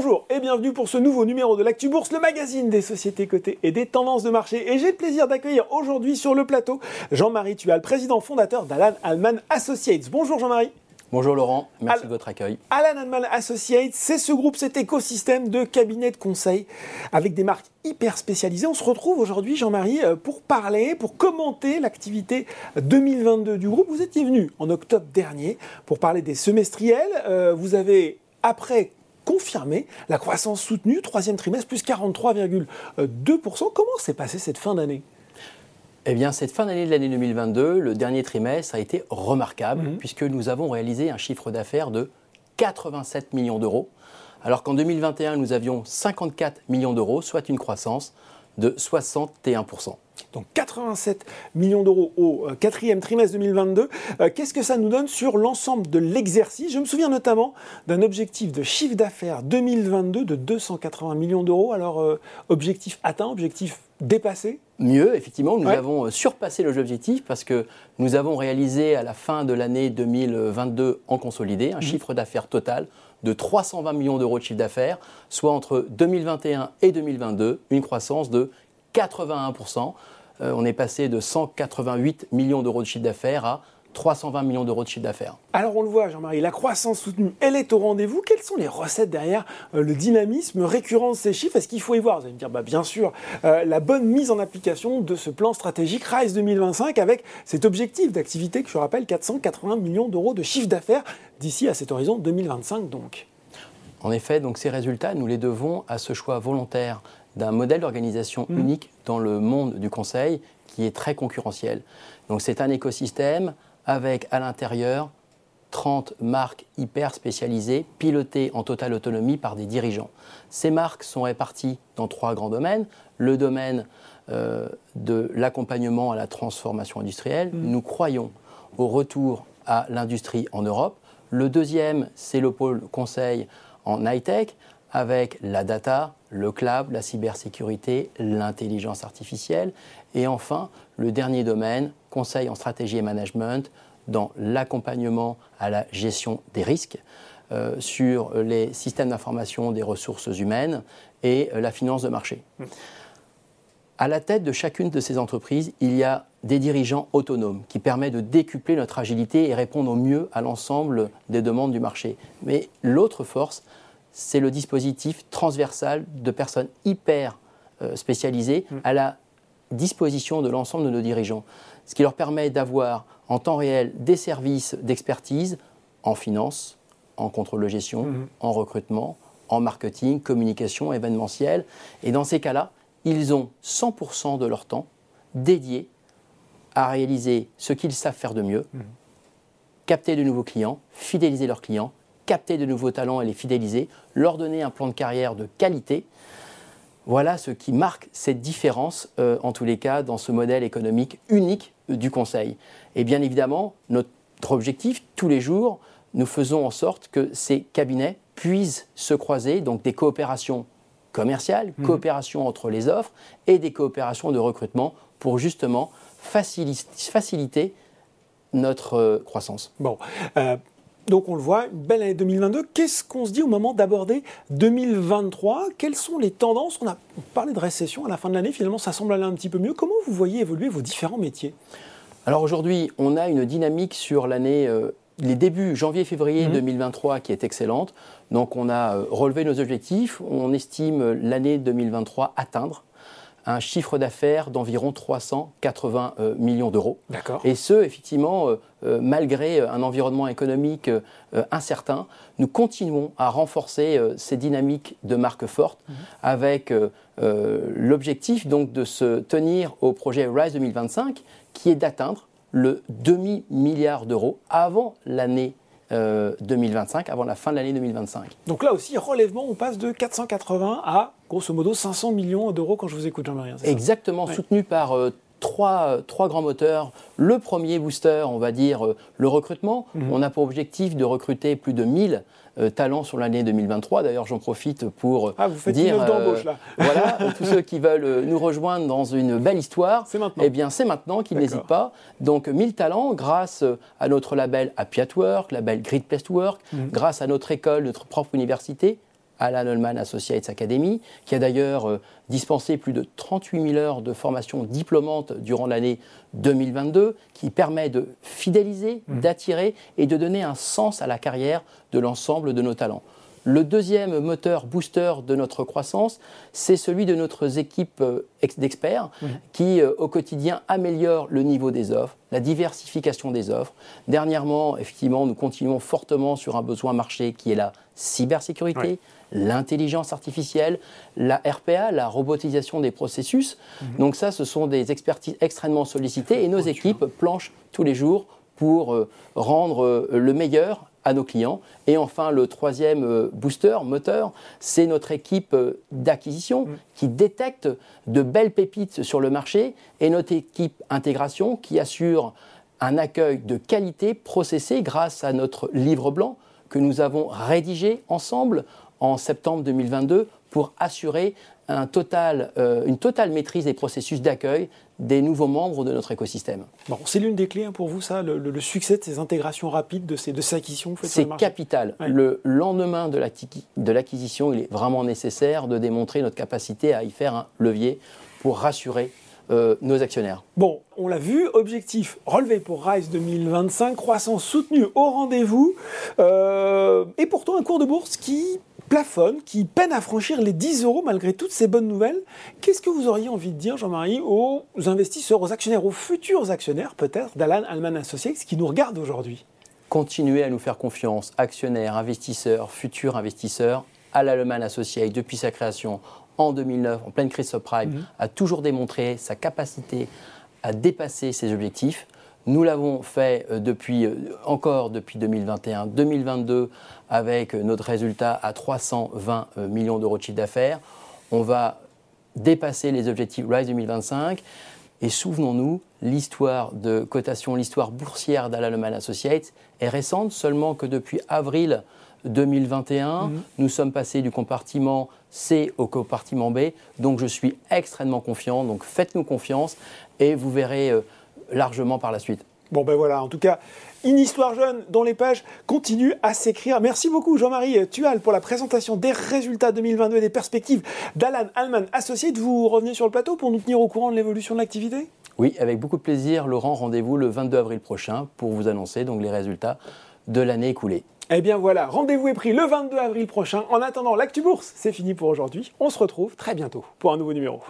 Bonjour et bienvenue pour ce nouveau numéro de l'Actu Bourse, le magazine des sociétés cotées et des tendances de marché. Et j'ai le plaisir d'accueillir aujourd'hui sur le plateau Jean-Marie Tual, président fondateur d'Alan Alman Associates. Bonjour Jean-Marie. Bonjour Laurent, merci de votre accueil. Alan Alman Associates, c'est ce groupe, cet écosystème de cabinets de conseil avec des marques hyper spécialisées. On se retrouve aujourd'hui, Jean-Marie, euh, pour parler, pour commenter l'activité 2022 du groupe. Vous étiez venu en octobre dernier pour parler des semestriels. Euh, vous avez, après confirmé la croissance soutenue, troisième trimestre, plus 43,2%. Comment s'est passée cette fin d'année? Eh bien, cette fin d'année de l'année 2022, le dernier trimestre a été remarquable, mhm. puisque nous avons réalisé un chiffre d'affaires de 87 millions d'euros, alors qu'en 2021, nous avions 54 millions d'euros, soit une croissance de 61%. Donc 87 millions d'euros au euh, quatrième trimestre 2022. Euh, qu'est-ce que ça nous donne sur l'ensemble de l'exercice? Je me souviens notamment d'un objectif de chiffre d'affaires 2022 de 280 millions d'euros. Alors, euh, objectif atteint, objectif dépassé? Mieux, effectivement, nous avons surpassé l'objectif parce que nous avons réalisé à la fin de l'année 2022 en consolidé un mhm. chiffre d'affaires total de 320 millions d'euros de chiffre d'affaires, soit entre 2021 et 2022, une croissance de 81%. Euh, on est passé de 188 millions d'euros de chiffre d'affaires à 320 millions d'euros de chiffre d'affaires. Alors on le voit, Jean-Marie, la croissance soutenue, elle est au rendez-vous. Quelles sont les recettes derrière euh, le dynamisme récurrent de ces chiffres? Est-ce qu'il faut y voir? Vous allez me dire, bah, bien sûr, euh, la bonne mise en application de ce plan stratégique RISE 2025 avec cet objectif d'activité que je rappelle, 480 millions d'euros de chiffre d'affaires d'ici à cet horizon 2025 donc. En effet, donc ces résultats, nous les devons à ce choix volontaire d'un modèle d'organisation mmh. unique dans le monde du conseil qui est très concurrentiel. Donc c'est un écosystème avec à l'intérieur 30 marques hyper spécialisées, pilotées en totale autonomie par des dirigeants. Ces marques sont réparties dans trois grands domaines. Le domaine euh, de l'accompagnement à la transformation industrielle. Mmh. Nous croyons au retour à l'industrie en Europe. Le deuxième, c'est le pôle conseil en high-tech avec la data, le cloud, la cybersécurité, l'intelligence artificielle. Et enfin, le dernier domaine, conseil en stratégie et management, dans l'accompagnement à la gestion des risques, euh, sur les systèmes d'information des ressources humaines et euh, la finance de marché. Mmh. À la tête de chacune de ces entreprises, il y a des dirigeants autonomes qui permettent de décupler notre agilité et répondre au mieux à l'ensemble des demandes du marché. Mais l'autre force, c'est le dispositif transversal de personnes hyper euh, spécialisées mm. à la disposition de l'ensemble de nos dirigeants, ce qui leur permet d'avoir en temps réel des services d'expertise en finance, en contrôle de gestion, mm-hmm. en recrutement, en marketing, communication, événementiel. Et dans ces cas-là, ils ont 100% de leur temps dédié à réaliser ce qu'ils savent faire de mieux, mm-hmm. capter de nouveaux clients, fidéliser leurs clients capter de nouveaux talents et les fidéliser, leur donner un plan de carrière de qualité. Voilà ce qui marque cette différence, euh, en tous les cas, dans ce modèle économique unique du Conseil. Et bien évidemment, notre objectif, tous les jours, nous faisons en sorte que ces cabinets puissent se croiser, donc des coopérations commerciales, mmh. coopérations entre les offres et des coopérations de recrutement pour justement faciliter notre euh, croissance. Bon, euh, donc on le voit, une belle année 2022. Qu'est-ce qu'on se dit au moment d'aborder 2023 Quelles sont les tendances? On a parlé de récession à la fin de l'année, finalement ça semble aller un petit peu mieux. Comment vous voyez évoluer vos différents métiers? Alors aujourd'hui, on a une dynamique sur l'année... Euh, les débuts janvier-février 2023 mhm. qui est excellente. Donc on a euh, relevé nos objectifs. On estime l'année 2023 atteindre un chiffre d'affaires d'environ 380 euh, millions d'euros. Et ce, effectivement, euh, euh, malgré un environnement économique incertain, nous continuons à renforcer ces dynamiques de marque forte mhm. avec l'objectif donc de se tenir au projet RISE 2025 qui est d'atteindre le demi-milliard d'euros avant l'année 2025, avant la fin de l'année 2025. Donc là aussi, relèvement, on passe de 480 à grosso modo 500 millions d'euros quand je vous écoute, Jean-Marie. Exactement, soutenu par euh, trois, trois, grands moteurs. Le premier booster, on va dire euh, le recrutement. Mhm. On a pour objectif de recruter plus de 1000 euh, talents sur l'année 2023. D'ailleurs, j'en profite pour ah, vous faites dire, une d'embauche là. voilà, tous ceux qui veulent nous rejoindre dans une belle histoire, c'est maintenant. Eh bien, c'est maintenant qu'ils n'hésitent pas. Donc, 1000 talents grâce à notre label Happy at Work, label Great Place to Work, mhm. grâce à notre école, notre propre université Alan Holman Associates Academy, qui a d'ailleurs euh, dispensé plus de 38 000 heures de formation diplômante durant l'année 2022, qui permet de fidéliser, mmh. d'attirer et de donner un sens à la carrière de l'ensemble de nos talents. Le deuxième moteur booster de notre croissance, c'est celui de notre équipe euh, d'experts mmh. qui, euh, au quotidien, améliore le niveau des offres, la diversification des offres. Dernièrement, effectivement, nous continuons fortement sur un besoin marché qui est la cybersécurité, l'intelligence artificielle, la RPA, la robotisation des processus. Mmh. Donc ça, ce sont des expertises extrêmement sollicitées et nos équipes planchent tous les jours pour euh, rendre le meilleur à nos clients. Et enfin, le troisième euh, booster, moteur, c'est notre équipe euh, d'acquisition mm. qui détecte de belles pépites sur le marché et notre équipe intégration qui assure un accueil de qualité processé grâce à notre livre blanc que nous avons rédigé ensemble en septembre 2022 pour assurer un total, euh, une totale maîtrise des processus d'accueil des nouveaux membres de notre écosystème. Bon, c'est l'une des clés hein, pour vous, ça, le, succès de ces intégrations rapides, de ces, de ces acquisitions C'est capital. Le lendemain de l'acquisition, il est vraiment nécessaire de démontrer notre capacité à y faire un levier pour rassurer euh, nos actionnaires. Bon, on l'a vu, objectif relevé pour Rise 2025, croissance soutenue au rendez-vous, euh, et pourtant un cours de bourse qui plafonne, qui peine à franchir les 10 euros malgré toutes ces bonnes nouvelles. Qu'est-ce que vous auriez envie de dire, Jean-Marie, aux investisseurs, aux actionnaires, aux futurs actionnaires peut-être d'Alan Alman Associates qui nous regardent aujourd'hui? Continuez à nous faire confiance, actionnaires, investisseurs, futurs investisseurs. Alan Alman Associates, depuis sa création en 2009, en pleine crise subprime, mhm. a toujours démontré sa capacité à dépasser ses objectifs. Nous l'avons fait euh, depuis, euh, encore depuis 2021, 2022, avec notre résultat à 320 euh, millions d'euros de chiffre d'affaires. On va dépasser les objectifs RISE 2025. Et souvenons-nous, l'histoire de cotation, l'histoire boursière d'Alaloman Associates est récente, seulement que depuis avril 2021, mhm. nous sommes passés du compartiment C au compartiment B. Donc je suis extrêmement confiant. Donc faites-nous confiance et vous verrez largement par la suite. Bon ben voilà, en tout cas, une histoire jeune dont les pages continuent à s'écrire. Merci beaucoup Jean-Marie Tual pour la présentation des résultats 2022 et des perspectives d'Alan Alman Associé. Vous revenez sur le plateau pour nous tenir au courant de l'évolution de l'activité? Oui, avec beaucoup de plaisir. Laurent, rendez-vous le 22 avril prochain pour vous annoncer donc les résultats de l'année écoulée. Eh bien voilà, rendez-vous est pris le 22 avril prochain. En attendant, l'actu bourse, c'est fini pour aujourd'hui. On se retrouve très bientôt pour un nouveau numéro.